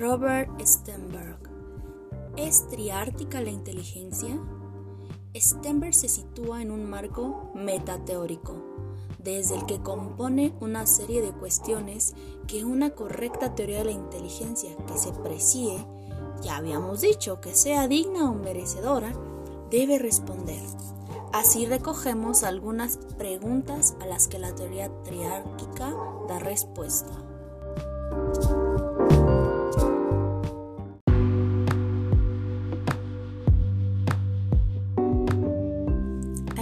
Robert Stenberg. ¿Es triártica la inteligencia? Stenberg se sitúa en un marco metateórico, desde el que compone una serie de cuestiones que una correcta teoría de la inteligencia que se precie, ya habíamos dicho que sea digna o merecedora, debe responder. Así recogemos algunas preguntas a las que la teoría triárquica da respuesta.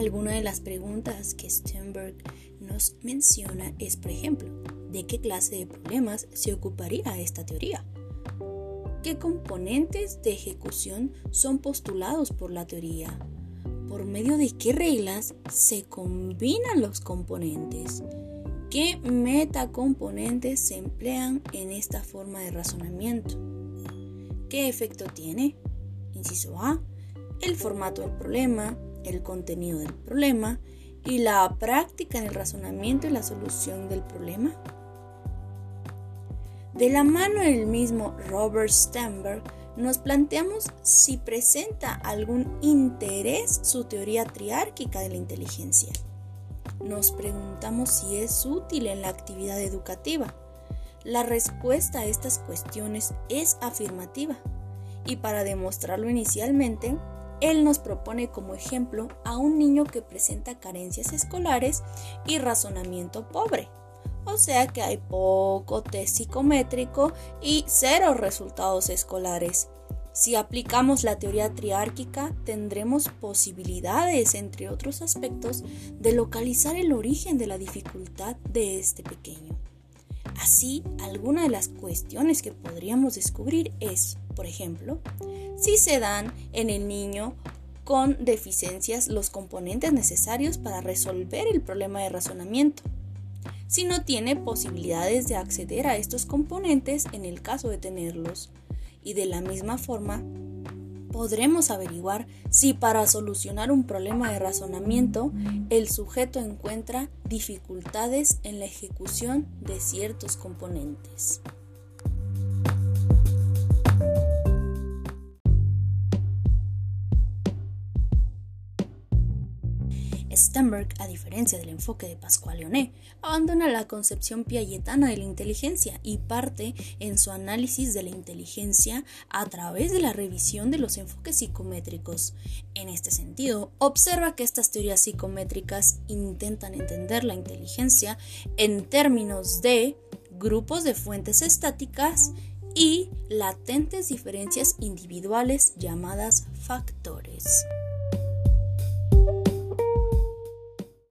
Alguna de las preguntas que Sternberg nos menciona es, por ejemplo, ¿de qué clase de problemas se ocuparía esta teoría? ¿Qué componentes de ejecución son postulados por la teoría? ¿Por medio de qué reglas se combinan los componentes? ¿Qué metacomponentes se emplean en esta forma de razonamiento? ¿Qué efecto tiene? Inciso A, el formato del problema, el contenido del problema y la práctica en el razonamiento y la solución del problema. De la mano del mismo Robert Sternberg, nos planteamos si presenta algún interés su teoría triárquica de la inteligencia. Nos preguntamos si es útil en la actividad educativa. La respuesta a estas cuestiones es afirmativa y para demostrarlo inicialmente él nos propone como ejemplo a un niño que presenta carencias escolares y razonamiento pobre. O sea que hay poco test psicométrico y cero resultados escolares. Si aplicamos la teoría triárquica, tendremos posibilidades, entre otros aspectos, de localizar el origen de la dificultad de este pequeño. Así, alguna de las cuestiones que podríamos descubrir es, por ejemplo, si se dan en el niño con deficiencias los componentes necesarios para resolver el problema de razonamiento, si no tiene posibilidades de acceder a estos componentes en el caso de tenerlos, y de la misma forma podremos averiguar si para solucionar un problema de razonamiento el sujeto encuentra dificultades en la ejecución de ciertos componentes. Stenberg, a diferencia del enfoque de Pascual Leoné, abandona la concepción piagetana de la inteligencia y parte en su análisis de la inteligencia a través de la revisión de los enfoques psicométricos. En este sentido, observa que estas teorías psicométricas intentan entender la inteligencia en términos de grupos de fuentes estáticas y latentes diferencias individuales llamadas factores.